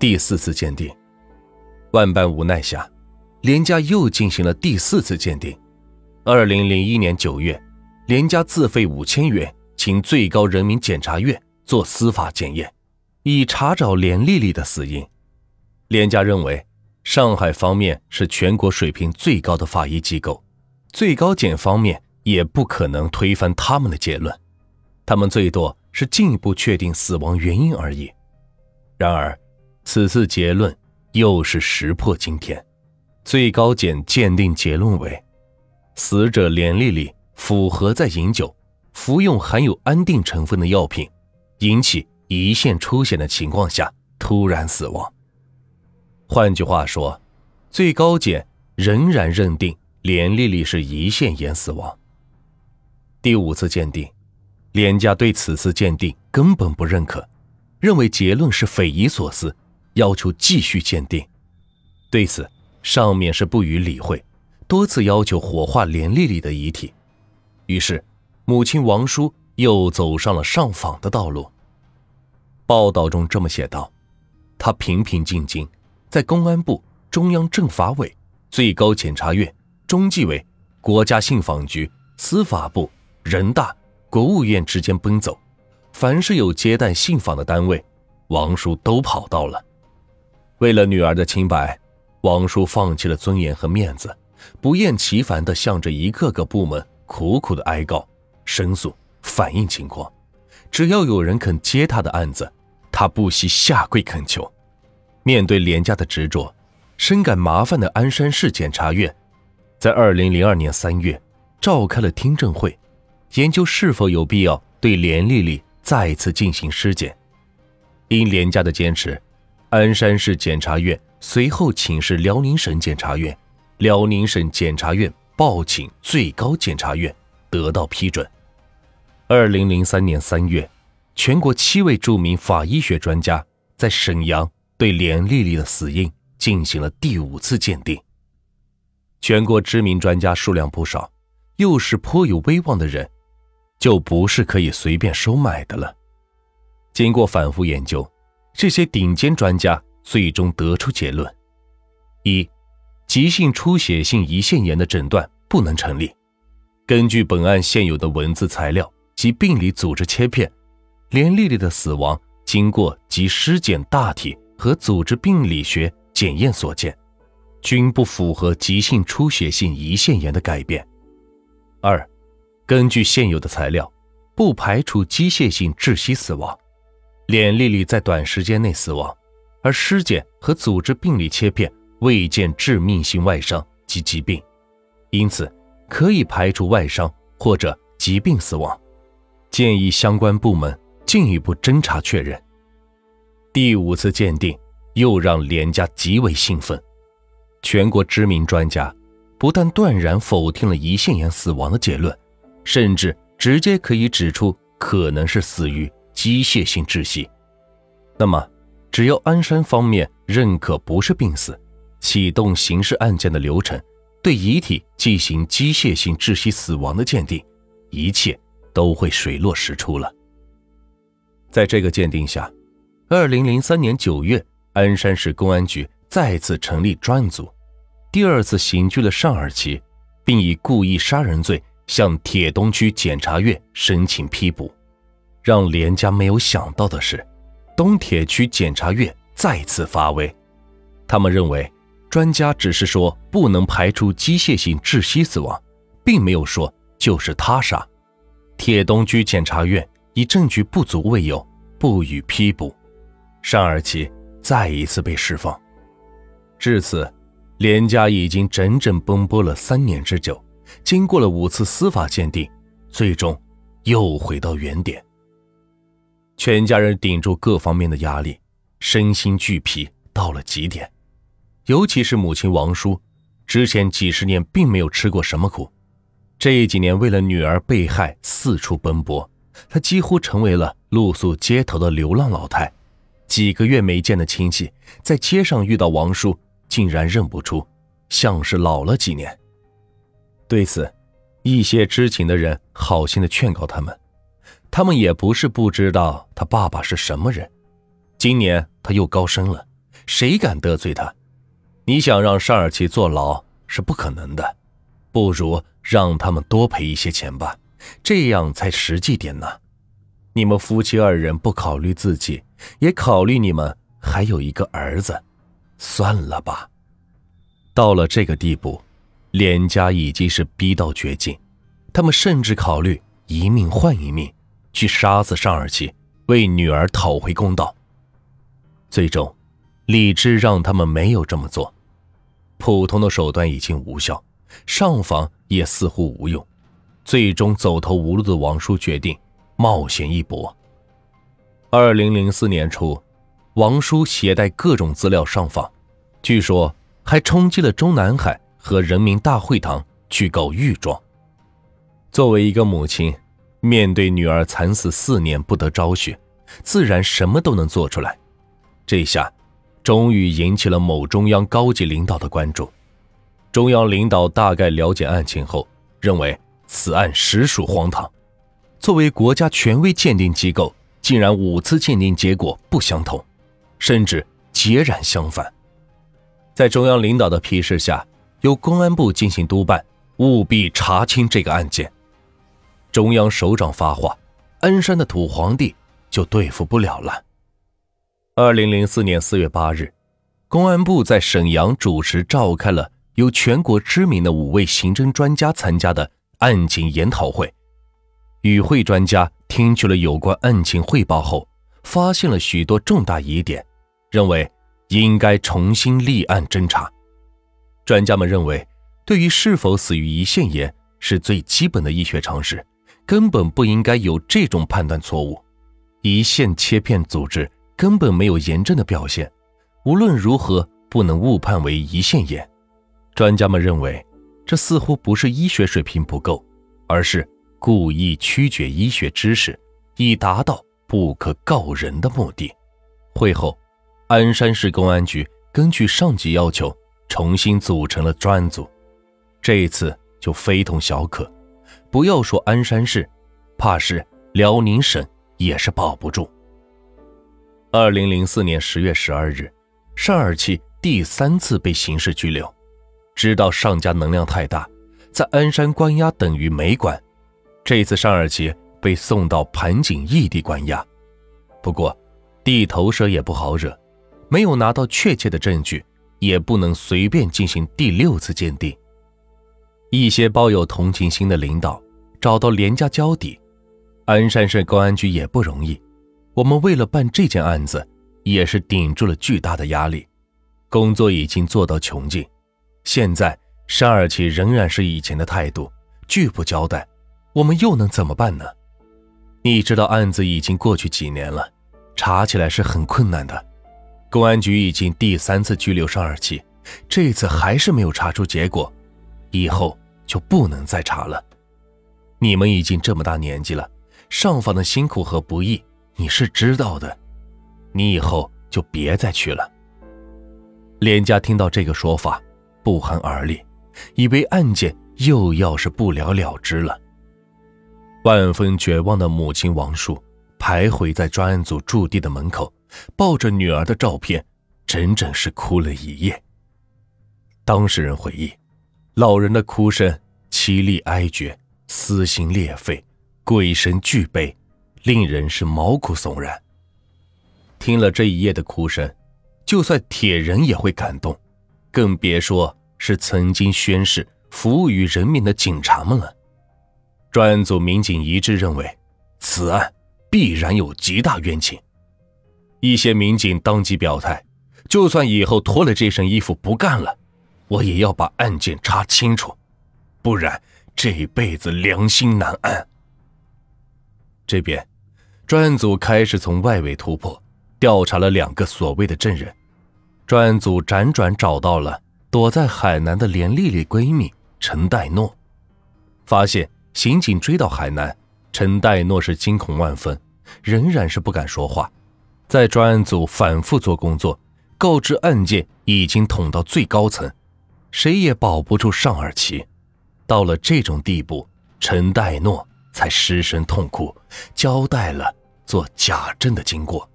第四次鉴定，万般无奈下，连家又进行了第四次鉴定。二零零一年九月，连家自费五千元，请最高人民检察院做司法检验，以查找连丽丽的死因。连家认为，上海方面是全国水平最高的法医机构，最高检方面也不可能推翻他们的结论，他们最多是进一步确定死亡原因而已。然而。此次结论又是石破惊天，最高检鉴定结论为：死者连丽丽符合在饮酒、服用含有安定成分的药品，引起胰腺出血的情况下突然死亡。换句话说，最高检仍然认定连丽丽是胰腺炎死亡。第五次鉴定，连家对此次鉴定根本不认可，认为结论是匪夷所思。要求继续鉴定，对此上面是不予理会，多次要求火化连丽丽的遗体。于是，母亲王叔又走上了上访的道路。报道中这么写道：“他平平静静，在公安部、中央政法委、最高检察院、中纪委、国家信访局、司法部、人大、国务院之间奔走，凡是有接待信访的单位，王叔都跑到了。”为了女儿的清白，王叔放弃了尊严和面子，不厌其烦地向着一个个部门苦苦的哀告、申诉、反映情况。只要有人肯接他的案子，他不惜下跪恳求。面对廉价的执着，深感麻烦的鞍山市检察院，在二零零二年三月召开了听证会，研究是否有必要对连丽丽再次进行尸检。因廉价的坚持。鞍山市检察院随后请示辽宁省检察院，辽宁省检察院报请最高检察院，得到批准。二零零三年三月，全国七位著名法医学专家在沈阳对连丽丽的死因进行了第五次鉴定。全国知名专家数量不少，又是颇有威望的人，就不是可以随便收买的了。经过反复研究。这些顶尖专家最终得出结论：一、急性出血性胰腺炎的诊断不能成立。根据本案现有的文字材料及病理组织切片，连丽丽的死亡经过及尸检大体和组织病理学检验所见，均不符合急性出血性胰腺炎的改变。二、根据现有的材料，不排除机械性窒息死亡。连丽丽在短时间内死亡，而尸检和组织病理切片未见致命性外伤及疾病，因此可以排除外伤或者疾病死亡。建议相关部门进一步侦查确认。第五次鉴定又让连家极为兴奋，全国知名专家不但断然否定了胰腺炎死亡的结论，甚至直接可以指出可能是死于。机械性窒息，那么只要鞍山方面认可不是病死，启动刑事案件的流程，对遗体进行机械性窒息死亡的鉴定，一切都会水落石出了。在这个鉴定下，二零零三年九月，鞍山市公安局再次成立专案组，第二次刑拘了尚尔奇，并以故意杀人罪向铁东区检察院申请批捕。让连家没有想到的是，东铁区检察院再次发威。他们认为，专家只是说不能排除机械性窒息死亡，并没有说就是他杀。铁东区检察院以证据不足为由，不予批捕。尚尔奇再一次被释放。至此，连家已经整整奔波了三年之久，经过了五次司法鉴定，最终又回到原点。全家人顶住各方面的压力，身心俱疲到了极点。尤其是母亲王叔，之前几十年并没有吃过什么苦，这几年为了女儿被害四处奔波，她几乎成为了露宿街头的流浪老太。几个月没见的亲戚，在街上遇到王叔，竟然认不出，像是老了几年。对此，一些知情的人好心的劝告他们。他们也不是不知道他爸爸是什么人，今年他又高升了，谁敢得罪他？你想让尚尔奇坐牢是不可能的，不如让他们多赔一些钱吧，这样才实际点呢。你们夫妻二人不考虑自己，也考虑你们还有一个儿子，算了吧。到了这个地步，连家已经是逼到绝境，他们甚至考虑一命换一命，去杀死尚尔奇，为女儿讨回公道。最终，理智让他们没有这么做。普通的手段已经无效，上访也似乎无用，最终走投无路的王叔决定冒险一搏。二零零四年初，王叔携带各种资料上访，据说还冲击了中南海和人民大会堂去告御状。作为一个母亲，面对女儿惨死四年不得昭雪，自然什么都能做出来。这下，终于引起了某中央高级领导的关注。中央领导大概了解案情后，认为此案实属荒唐。作为国家权威鉴定机构，竟然五次鉴定结果不相同，甚至截然相反。在中央领导的批示下，由公安部进行督办，务必查清这个案件。中央首长发话，鞍山的土皇帝就对付不了了。二零零四年四月八日，公安部在沈阳主持召开了由全国知名的五位刑侦专家参加的案情研讨会。与会专家听取了有关案情汇报后，发现了许多重大疑点，认为应该重新立案侦查。专家们认为，对于是否死于胰腺炎是最基本的医学常识，根本不应该有这种判断错误。胰腺切片组织。根本没有炎症的表现，无论如何不能误判为胰腺炎。专家们认为，这似乎不是医学水平不够，而是故意曲解医学知识，以达到不可告人的目的。会后，鞍山市公安局根据上级要求，重新组成了专案组。这一次就非同小可，不要说鞍山市，怕是辽宁省也是保不住。二零零四年十月十二日，尚尔奇第三次被刑事拘留。知道尚家能量太大，在鞍山关押等于没关。这次尚尔奇被送到盘锦异地关押。不过，地头蛇也不好惹，没有拿到确切的证据，也不能随便进行第六次鉴定。一些抱有同情心的领导找到连家交底，鞍山市公安局也不容易。我们为了办这件案子，也是顶住了巨大的压力，工作已经做到穷尽。现在沙尔奇仍然是以前的态度，拒不交代，我们又能怎么办呢？你知道案子已经过去几年了，查起来是很困难的。公安局已经第三次拘留沙尔奇，这次还是没有查出结果，以后就不能再查了。你们已经这么大年纪了，上访的辛苦和不易。你是知道的，你以后就别再去了。连家听到这个说法，不寒而栗，以为案件又要是不了了之了。万分绝望的母亲王树徘徊在专案组驻地的门口，抱着女儿的照片，整整是哭了一夜。当事人回忆，老人的哭声凄厉哀绝，撕心裂肺，鬼神俱悲。令人是毛骨悚然。听了这一夜的哭声，就算铁人也会感动，更别说是曾经宣誓服务于人民的警察们了。专案组民警一致认为，此案必然有极大冤情。一些民警当即表态：就算以后脱了这身衣服不干了，我也要把案件查清楚，不然这辈子良心难安。这边。专案组开始从外围突破，调查了两个所谓的证人。专案组辗转找到了躲在海南的连丽丽闺蜜陈黛诺，发现刑警追到海南，陈黛诺是惊恐万分，仍然是不敢说话。在专案组反复做工作，告知案件已经捅到最高层，谁也保不住尚尔奇。到了这种地步，陈代诺才失声痛哭，交代了。做假证的经过。